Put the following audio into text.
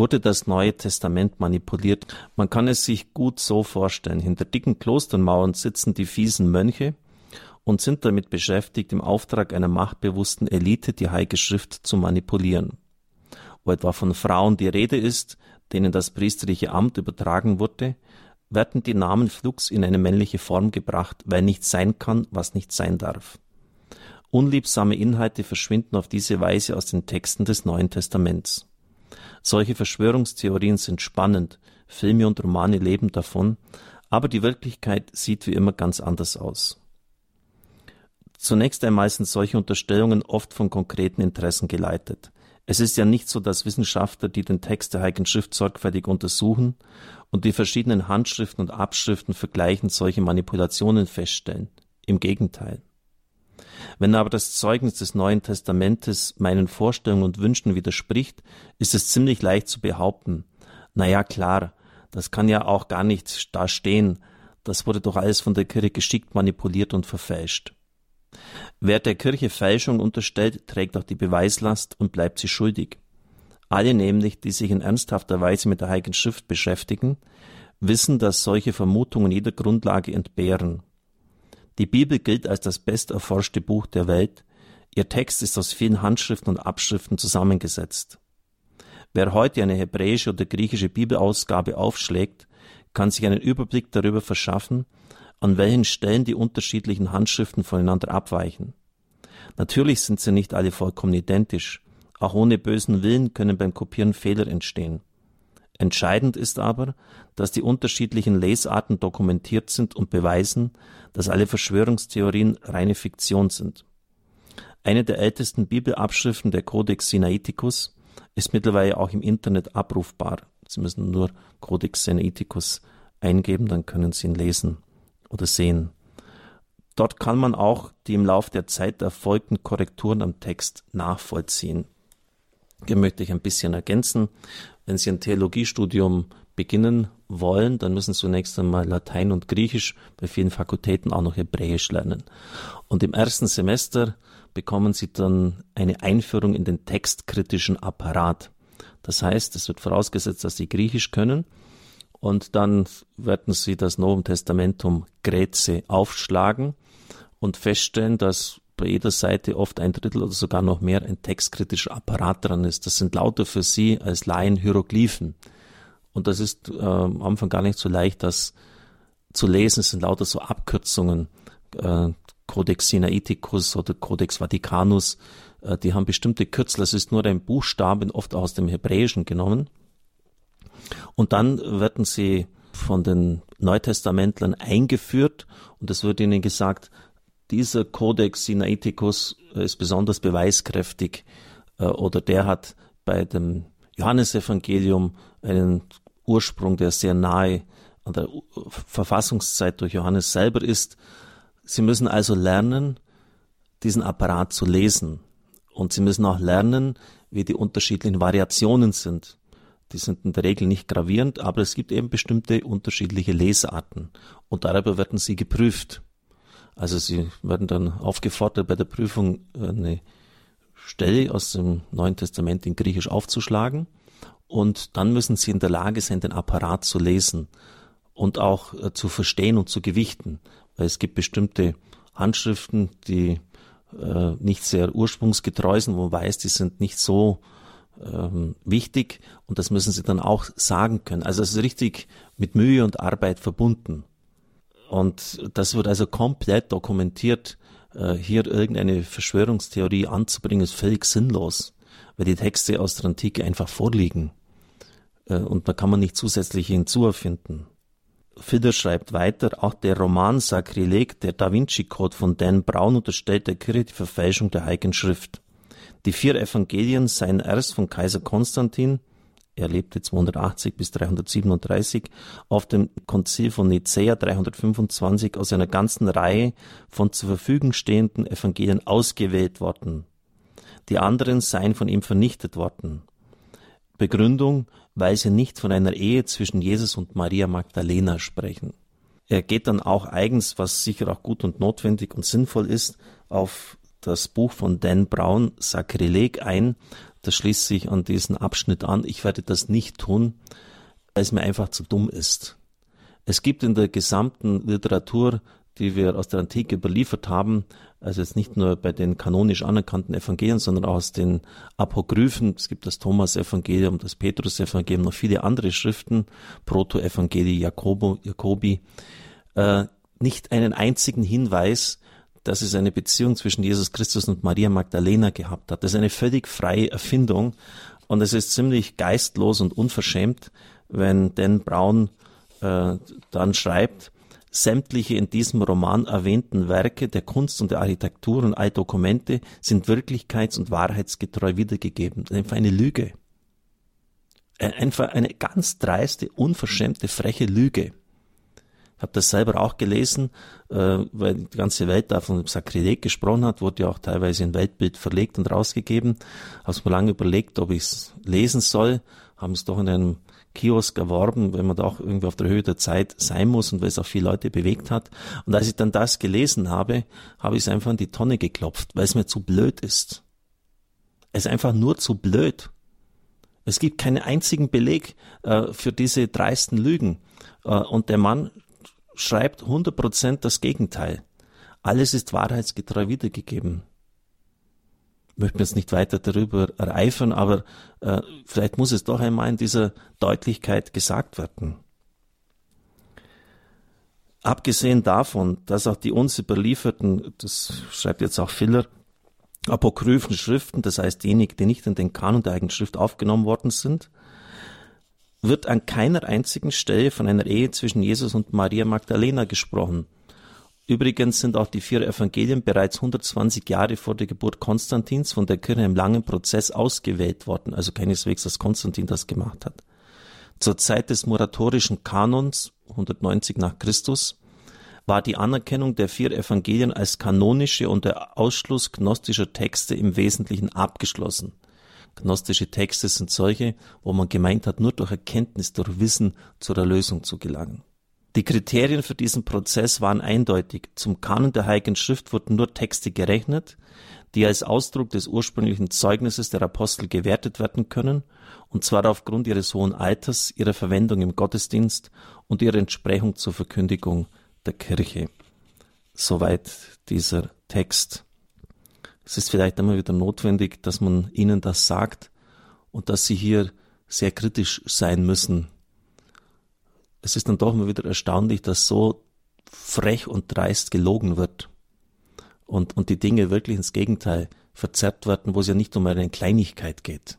wurde das Neue Testament manipuliert. Man kann es sich gut so vorstellen. Hinter dicken Klostermauern sitzen die fiesen Mönche und sind damit beschäftigt, im Auftrag einer machtbewussten Elite die Heilige Schrift zu manipulieren. Wo etwa von Frauen die Rede ist, denen das priesterliche Amt übertragen wurde, werden die Namen flugs in eine männliche Form gebracht, weil nichts sein kann, was nicht sein darf. Unliebsame Inhalte verschwinden auf diese Weise aus den Texten des Neuen Testaments. Solche Verschwörungstheorien sind spannend, Filme und Romane leben davon, aber die Wirklichkeit sieht wie immer ganz anders aus. Zunächst einmal sind solche Unterstellungen oft von konkreten Interessen geleitet. Es ist ja nicht so, dass Wissenschaftler, die den Text der Heiligen Schrift sorgfältig untersuchen und die verschiedenen Handschriften und Abschriften vergleichen, solche Manipulationen feststellen. Im Gegenteil. Wenn aber das Zeugnis des Neuen Testamentes meinen Vorstellungen und Wünschen widerspricht, ist es ziemlich leicht zu behaupten, na ja, klar, das kann ja auch gar nicht da stehen, das wurde doch alles von der Kirche geschickt manipuliert und verfälscht. Wer der Kirche Fälschung unterstellt, trägt auch die Beweislast und bleibt sie schuldig. Alle nämlich, die sich in ernsthafter Weise mit der Heiligen Schrift beschäftigen, wissen, dass solche Vermutungen jeder Grundlage entbehren. Die Bibel gilt als das besterforschte Buch der Welt. Ihr Text ist aus vielen Handschriften und Abschriften zusammengesetzt. Wer heute eine hebräische oder griechische Bibelausgabe aufschlägt, kann sich einen Überblick darüber verschaffen, an welchen Stellen die unterschiedlichen Handschriften voneinander abweichen. Natürlich sind sie nicht alle vollkommen identisch. Auch ohne bösen Willen können beim Kopieren Fehler entstehen. Entscheidend ist aber, dass die unterschiedlichen Lesarten dokumentiert sind und beweisen, dass alle Verschwörungstheorien reine Fiktion sind. Eine der ältesten Bibelabschriften, der Codex Sinaiticus, ist mittlerweile auch im Internet abrufbar. Sie müssen nur Codex Sinaiticus eingeben, dann können Sie ihn lesen oder sehen. Dort kann man auch die im Lauf der Zeit erfolgten Korrekturen am Text nachvollziehen. Möchte ich ein bisschen ergänzen. Wenn Sie ein Theologiestudium beginnen wollen, dann müssen Sie zunächst einmal Latein und Griechisch, bei vielen Fakultäten auch noch Hebräisch lernen. Und im ersten Semester bekommen Sie dann eine Einführung in den textkritischen Apparat. Das heißt, es wird vorausgesetzt, dass Sie Griechisch können. Und dann werden Sie das Novum Testamentum Graece aufschlagen und feststellen, dass bei jeder Seite oft ein Drittel oder sogar noch mehr ein textkritischer Apparat dran ist. Das sind lauter für Sie als Laien Hieroglyphen. Und das ist äh, am Anfang gar nicht so leicht, das zu lesen. Es sind lauter so Abkürzungen. Äh, Codex Sinaiticus oder Codex Vaticanus, äh, die haben bestimmte Kürzel. Das ist nur ein Buchstaben, oft aus dem Hebräischen genommen. Und dann werden sie von den Neutestamentlern eingeführt und es wird ihnen gesagt, dieser Codex Sinaiticus ist besonders beweiskräftig äh, oder der hat bei dem Johannesevangelium einen Ursprung, der sehr nahe an der Verfassungszeit durch Johannes selber ist. Sie müssen also lernen, diesen Apparat zu lesen. Und Sie müssen auch lernen, wie die unterschiedlichen Variationen sind. Die sind in der Regel nicht gravierend, aber es gibt eben bestimmte unterschiedliche Lesarten. Und darüber werden Sie geprüft. Also sie werden dann aufgefordert, bei der Prüfung äh, eine Stelle aus dem Neuen Testament in Griechisch aufzuschlagen und dann müssen sie in der Lage sein, den Apparat zu lesen und auch äh, zu verstehen und zu gewichten, weil es gibt bestimmte Handschriften, die äh, nicht sehr ursprungsgetreu sind, wo man weiß, die sind nicht so ähm, wichtig und das müssen sie dann auch sagen können. Also es ist richtig mit Mühe und Arbeit verbunden. Und das wird also komplett dokumentiert. Äh, hier irgendeine Verschwörungstheorie anzubringen, ist völlig sinnlos, weil die Texte aus der Antike einfach vorliegen. Äh, und da kann man nicht zusätzlich hinzuerfinden. Fidder schreibt weiter, auch der Roman Sakrileg, der Da Vinci Code von Dan Brown unterstellt der Kirche die Verfälschung der Heiligen Schrift. Die vier Evangelien seien erst von Kaiser Konstantin, er lebte 280 bis 337, auf dem Konzil von Nicäa 325 aus einer ganzen Reihe von zur Verfügung stehenden Evangelien ausgewählt worden. Die anderen seien von ihm vernichtet worden. Begründung, weil sie nicht von einer Ehe zwischen Jesus und Maria Magdalena sprechen. Er geht dann auch eigens, was sicher auch gut und notwendig und sinnvoll ist, auf das Buch von Dan Brown, Sakrileg, ein. Das schließt sich an diesen Abschnitt an. Ich werde das nicht tun, weil es mir einfach zu dumm ist. Es gibt in der gesamten Literatur, die wir aus der Antike überliefert haben, also jetzt nicht nur bei den kanonisch anerkannten Evangelien, sondern auch aus den Apokryphen. Es gibt das Thomas-Evangelium, das Petrus-Evangelium, noch viele andere Schriften, Proto-Evangelii Jakobo, Jakobi, äh, nicht einen einzigen Hinweis, dass es eine Beziehung zwischen Jesus Christus und Maria Magdalena gehabt hat. Das ist eine völlig freie Erfindung und es ist ziemlich geistlos und unverschämt, wenn Dan Brown äh, dann schreibt, Sämtliche in diesem Roman erwähnten Werke der Kunst und der Architektur und all Dokumente sind wirklichkeits- und wahrheitsgetreu wiedergegeben. Einfach eine Lüge. Einfach eine ganz dreiste, unverschämte, freche Lüge. Habe das selber auch gelesen, äh, weil die ganze Welt da von Sakrileg gesprochen hat, wurde ja auch teilweise in Weltbild verlegt und rausgegeben. Habe mir lange überlegt, ob ich es lesen soll, haben es doch in einem Kiosk erworben, wenn man da auch irgendwie auf der Höhe der Zeit sein muss und weil es auch viele Leute bewegt hat. Und als ich dann das gelesen habe, habe ich es einfach in die Tonne geklopft, weil es mir zu blöd ist. Es ist einfach nur zu blöd. Es gibt keinen einzigen Beleg äh, für diese dreisten Lügen. Äh, und der Mann schreibt 100% das Gegenteil. Alles ist wahrheitsgetreu wiedergegeben möchte mir jetzt nicht weiter darüber ereifern, aber äh, vielleicht muss es doch einmal in dieser Deutlichkeit gesagt werden. Abgesehen davon, dass auch die uns überlieferten, das schreibt jetzt auch Filler, apokryphen Schriften, das heißt diejenigen, die nicht in den Kanon der eigenen Schrift aufgenommen worden sind, wird an keiner einzigen Stelle von einer Ehe zwischen Jesus und Maria Magdalena gesprochen. Übrigens sind auch die vier Evangelien bereits 120 Jahre vor der Geburt Konstantins von der Kirche im langen Prozess ausgewählt worden, also keineswegs, dass Konstantin das gemacht hat. Zur Zeit des moratorischen Kanons, 190 nach Christus, war die Anerkennung der vier Evangelien als kanonische und der Ausschluss gnostischer Texte im Wesentlichen abgeschlossen. Gnostische Texte sind solche, wo man gemeint hat, nur durch Erkenntnis, durch Wissen zur Erlösung zu gelangen. Die Kriterien für diesen Prozess waren eindeutig. Zum Kanon der Heiligen Schrift wurden nur Texte gerechnet, die als Ausdruck des ursprünglichen Zeugnisses der Apostel gewertet werden können, und zwar aufgrund ihres hohen Alters, ihrer Verwendung im Gottesdienst und ihrer Entsprechung zur Verkündigung der Kirche. Soweit dieser Text. Es ist vielleicht immer wieder notwendig, dass man ihnen das sagt und dass sie hier sehr kritisch sein müssen es ist dann doch immer wieder erstaunlich, dass so frech und dreist gelogen wird und, und die Dinge wirklich ins Gegenteil verzerrt werden, wo es ja nicht um eine Kleinigkeit geht.